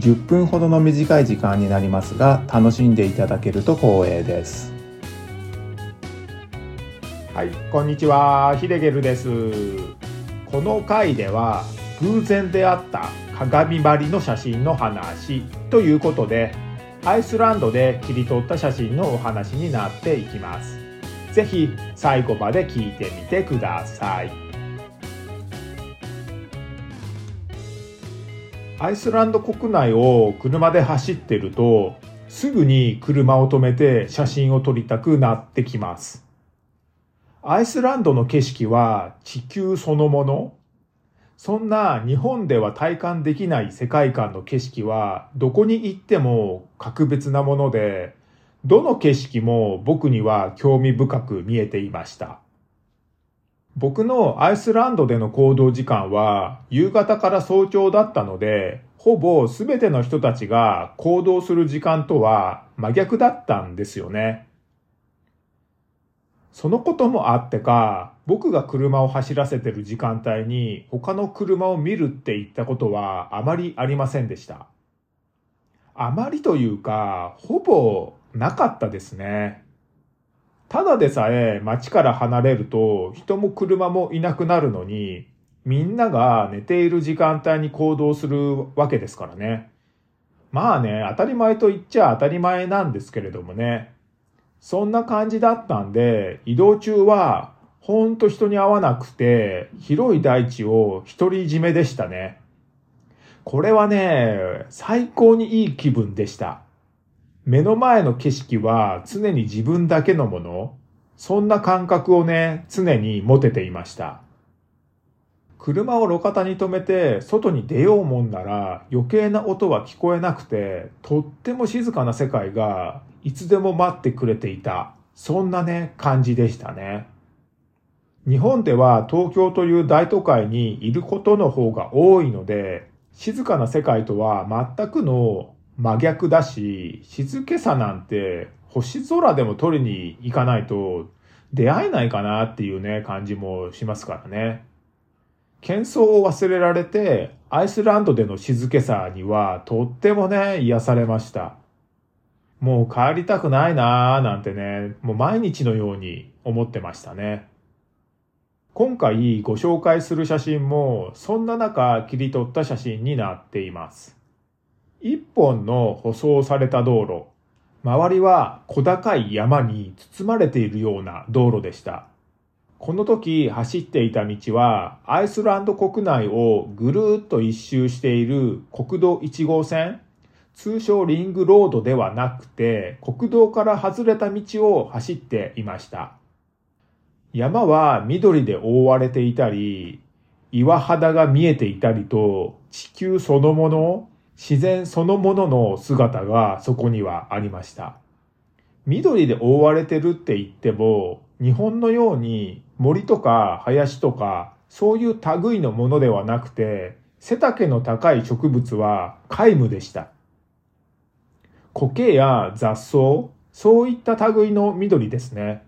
10分ほどの短い時間になりますが楽しんでいただけると光栄です。はいこんにちはヒデゲルです。この回では偶然出会った鏡張りの写真の話ということでアイスランドで切り取った写真のお話になっていきます。ぜひ最後まで聞いてみてください。アイスランド国内を車で走ってるとすぐに車を止めて写真を撮りたくなってきますアイスランドの景色は地球そのものそんな日本では体感できない世界観の景色はどこに行っても格別なものでどの景色も僕には興味深く見えていました。僕のアイスランドでの行動時間は夕方から早朝だったので、ほぼ全ての人たちが行動する時間とは真逆だったんですよね。そのこともあってか、僕が車を走らせてる時間帯に他の車を見るって言ったことはあまりありませんでした。あまりというか、ほぼなかったですね。ただでさえ街から離れると人も車もいなくなるのに、みんなが寝ている時間帯に行動するわけですからね。まあね、当たり前と言っちゃ当たり前なんですけれどもね。そんな感じだったんで、移動中はほんと人に会わなくて、広い大地を独り占めでしたね。これはね、最高にいい気分でした。目の前の景色は常に自分だけのもの、そんな感覚をね、常に持てていました。車を路肩に止めて外に出ようもんなら余計な音は聞こえなくて、とっても静かな世界がいつでも待ってくれていた。そんなね、感じでしたね。日本では東京という大都会にいることの方が多いので、静かな世界とは全くの真逆だし、静けさなんて星空でも取りに行かないと出会えないかなっていうね、感じもしますからね。喧騒を忘れられて、アイスランドでの静けさにはとってもね、癒されました。もう帰りたくないなーなんてね、もう毎日のように思ってましたね。今回ご紹介する写真も、そんな中切り取った写真になっています。一本の舗装された道路。周りは小高い山に包まれているような道路でした。この時走っていた道はアイスランド国内をぐるーっと一周している国道1号線通称リングロードではなくて国道から外れた道を走っていました。山は緑で覆われていたり岩肌が見えていたりと地球そのもの自然そのものの姿がそこにはありました。緑で覆われてるって言っても、日本のように森とか林とか、そういう類のものではなくて、背丈の高い植物は皆無でした。苔や雑草、そういった類の緑ですね。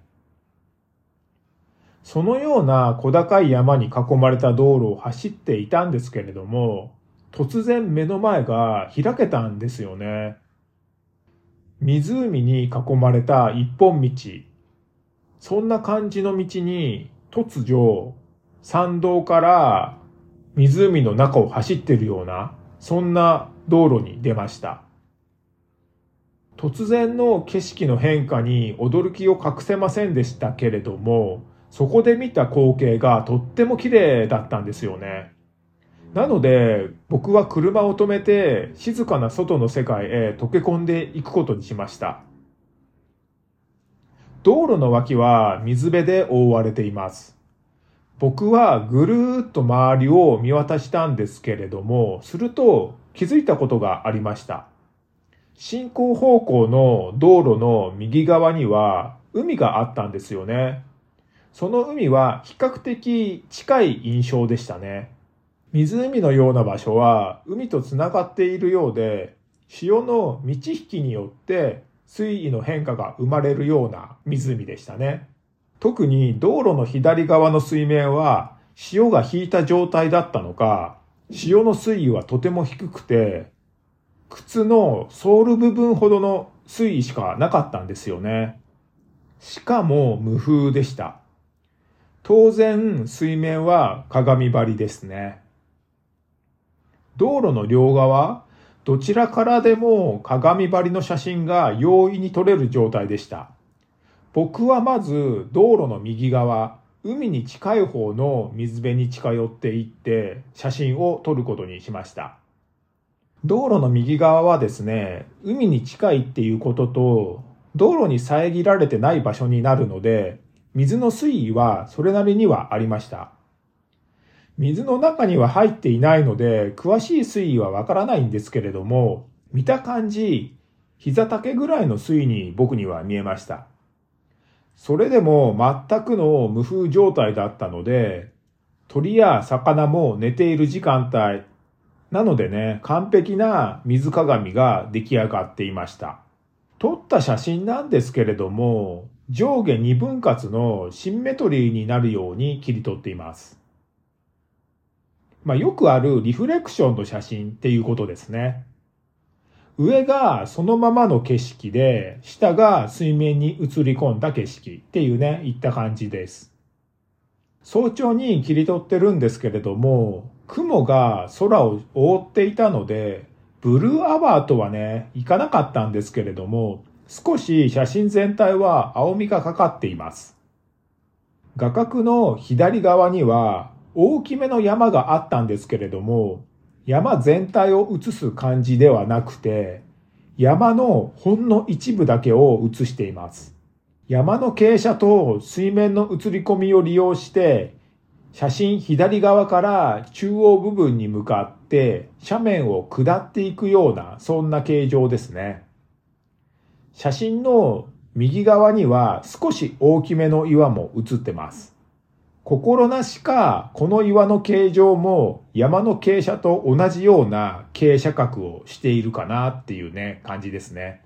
そのような小高い山に囲まれた道路を走っていたんですけれども、突然目の前が開けたんですよね。湖に囲まれた一本道。そんな感じの道に突如山道から湖の中を走ってるような、そんな道路に出ました。突然の景色の変化に驚きを隠せませんでしたけれども、そこで見た光景がとっても綺麗だったんですよね。なので、僕は車を止めて静かな外の世界へ溶け込んでいくことにしました。道路の脇は水辺で覆われています。僕はぐるーっと周りを見渡したんですけれども、すると気づいたことがありました。進行方向の道路の右側には海があったんですよね。その海は比較的近い印象でしたね。湖のような場所は海とつながっているようで、潮の満ち引きによって水位の変化が生まれるような湖でしたね。特に道路の左側の水面は潮が引いた状態だったのか、潮の水位はとても低くて、靴のソール部分ほどの水位しかなかったんですよね。しかも無風でした。当然水面は鏡張りですね。道路の両側、どちらからでも鏡張りの写真が容易に撮れる状態でした。僕はまず道路の右側、海に近い方の水辺に近寄っていって写真を撮ることにしました。道路の右側はですね、海に近いっていうことと、道路に遮られてない場所になるので、水の水位はそれなりにはありました。水の中には入っていないので、詳しい水位はわからないんですけれども、見た感じ、膝丈ぐらいの水位に僕には見えました。それでも全くの無風状態だったので、鳥や魚も寝ている時間帯、なのでね、完璧な水鏡が出来上がっていました。撮った写真なんですけれども、上下2分割のシンメトリーになるように切り取っています。まあ、よくあるリフレクションの写真っていうことですね。上がそのままの景色で、下が水面に映り込んだ景色っていうね、いった感じです。早朝に切り取ってるんですけれども、雲が空を覆っていたので、ブルーアワーとはね、いかなかったんですけれども、少し写真全体は青みがかかっています。画角の左側には大きめの山があったんですけれども、山全体を映す感じではなくて、山のほんの一部だけを映しています。山の傾斜と水面の映り込みを利用して、写真左側から中央部分に向かって斜面を下っていくような、そんな形状ですね。写真の右側には少し大きめの岩も映ってます。心なしか、この岩の形状も山の傾斜と同じような傾斜角をしているかなっていうね、感じですね。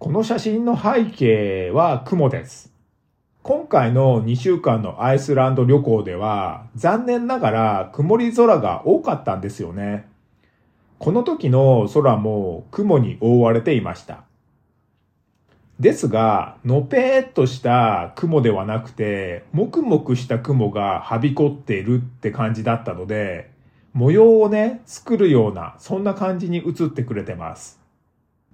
この写真の背景は雲です。今回の2週間のアイスランド旅行では、残念ながら曇り空が多かったんですよね。この時の空も雲に覆われていました。ですが、のぺーっとした雲ではなくて、もくもくした雲がはびこっているって感じだったので、模様をね、作るような、そんな感じに映ってくれてます。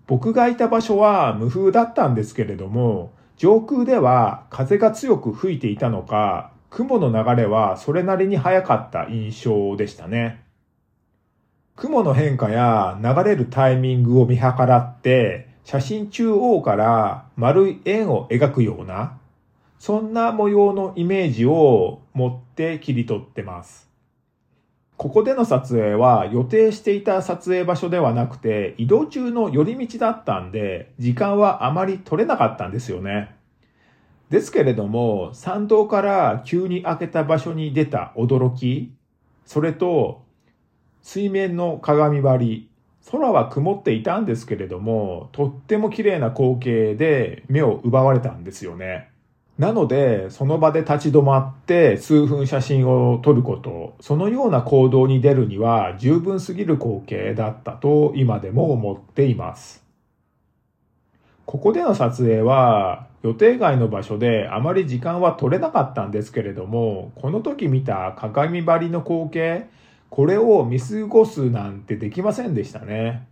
僕がいた場所は無風だったんですけれども、上空では風が強く吹いていたのか、雲の流れはそれなりに速かった印象でしたね。雲の変化や流れるタイミングを見計らって、写真中央から丸い円を描くような、そんな模様のイメージを持って切り取ってます。ここでの撮影は予定していた撮影場所ではなくて移動中の寄り道だったんで時間はあまり取れなかったんですよね。ですけれども参道から急に開けた場所に出た驚き、それと水面の鏡張り、空は曇っていたんですけれども、とっても綺麗な光景で目を奪われたんですよね。なので、その場で立ち止まって数分写真を撮ること、そのような行動に出るには十分すぎる光景だったと今でも思っています。ここでの撮影は予定外の場所であまり時間は取れなかったんですけれども、この時見た鏡張りの光景、これを見過ごすなんてできませんでしたね。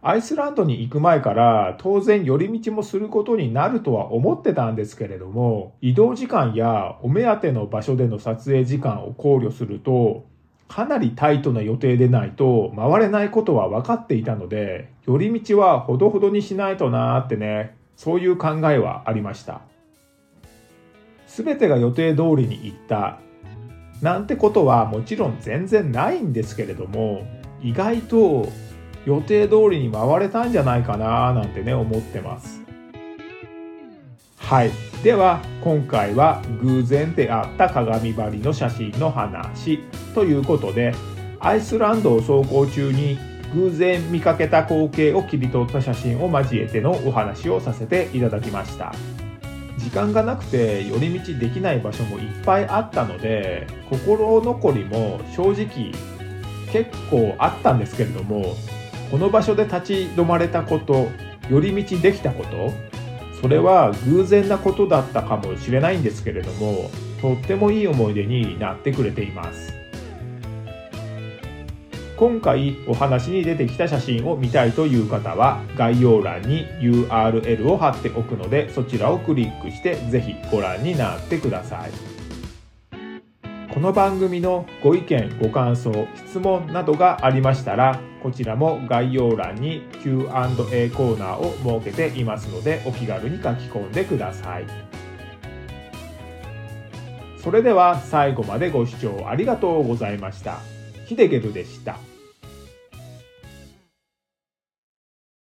アイスランドに行く前から当然寄り道もすることになるとは思ってたんですけれども、移動時間やお目当ての場所での撮影時間を考慮すると、かなりタイトな予定でないと回れないことは分かっていたので、寄り道はほどほどにしないとなーってね、そういう考えはありました。すべてが予定通りに行ったなんてことはもちろん全然ないんですけれども意外と予定通りに回れたんじゃないかななんてね思ってます。はい。では今回は偶然出会った鏡張りの写真の話ということでアイスランドを走行中に偶然見かけた光景を切り取った写真を交えてのお話をさせていただきました。時間がなくて寄り道できない場所もいっぱいあったので心残りも正直結構あったんですけれどもこの場所で立ち止まれたこと寄り道できたことそれは偶然なことだったかもしれないんですけれどもとってもいい思い出になってくれています。今回お話に出てきた写真を見たいという方は概要欄に URL を貼っておくのでそちらをクリックしてぜひご覧になってくださいこの番組のご意見ご感想質問などがありましたらこちらも概要欄に Q&A コーナーを設けていますのでお気軽に書き込んでくださいそれでは最後までご視聴ありがとうございました。ヒデゲルでした。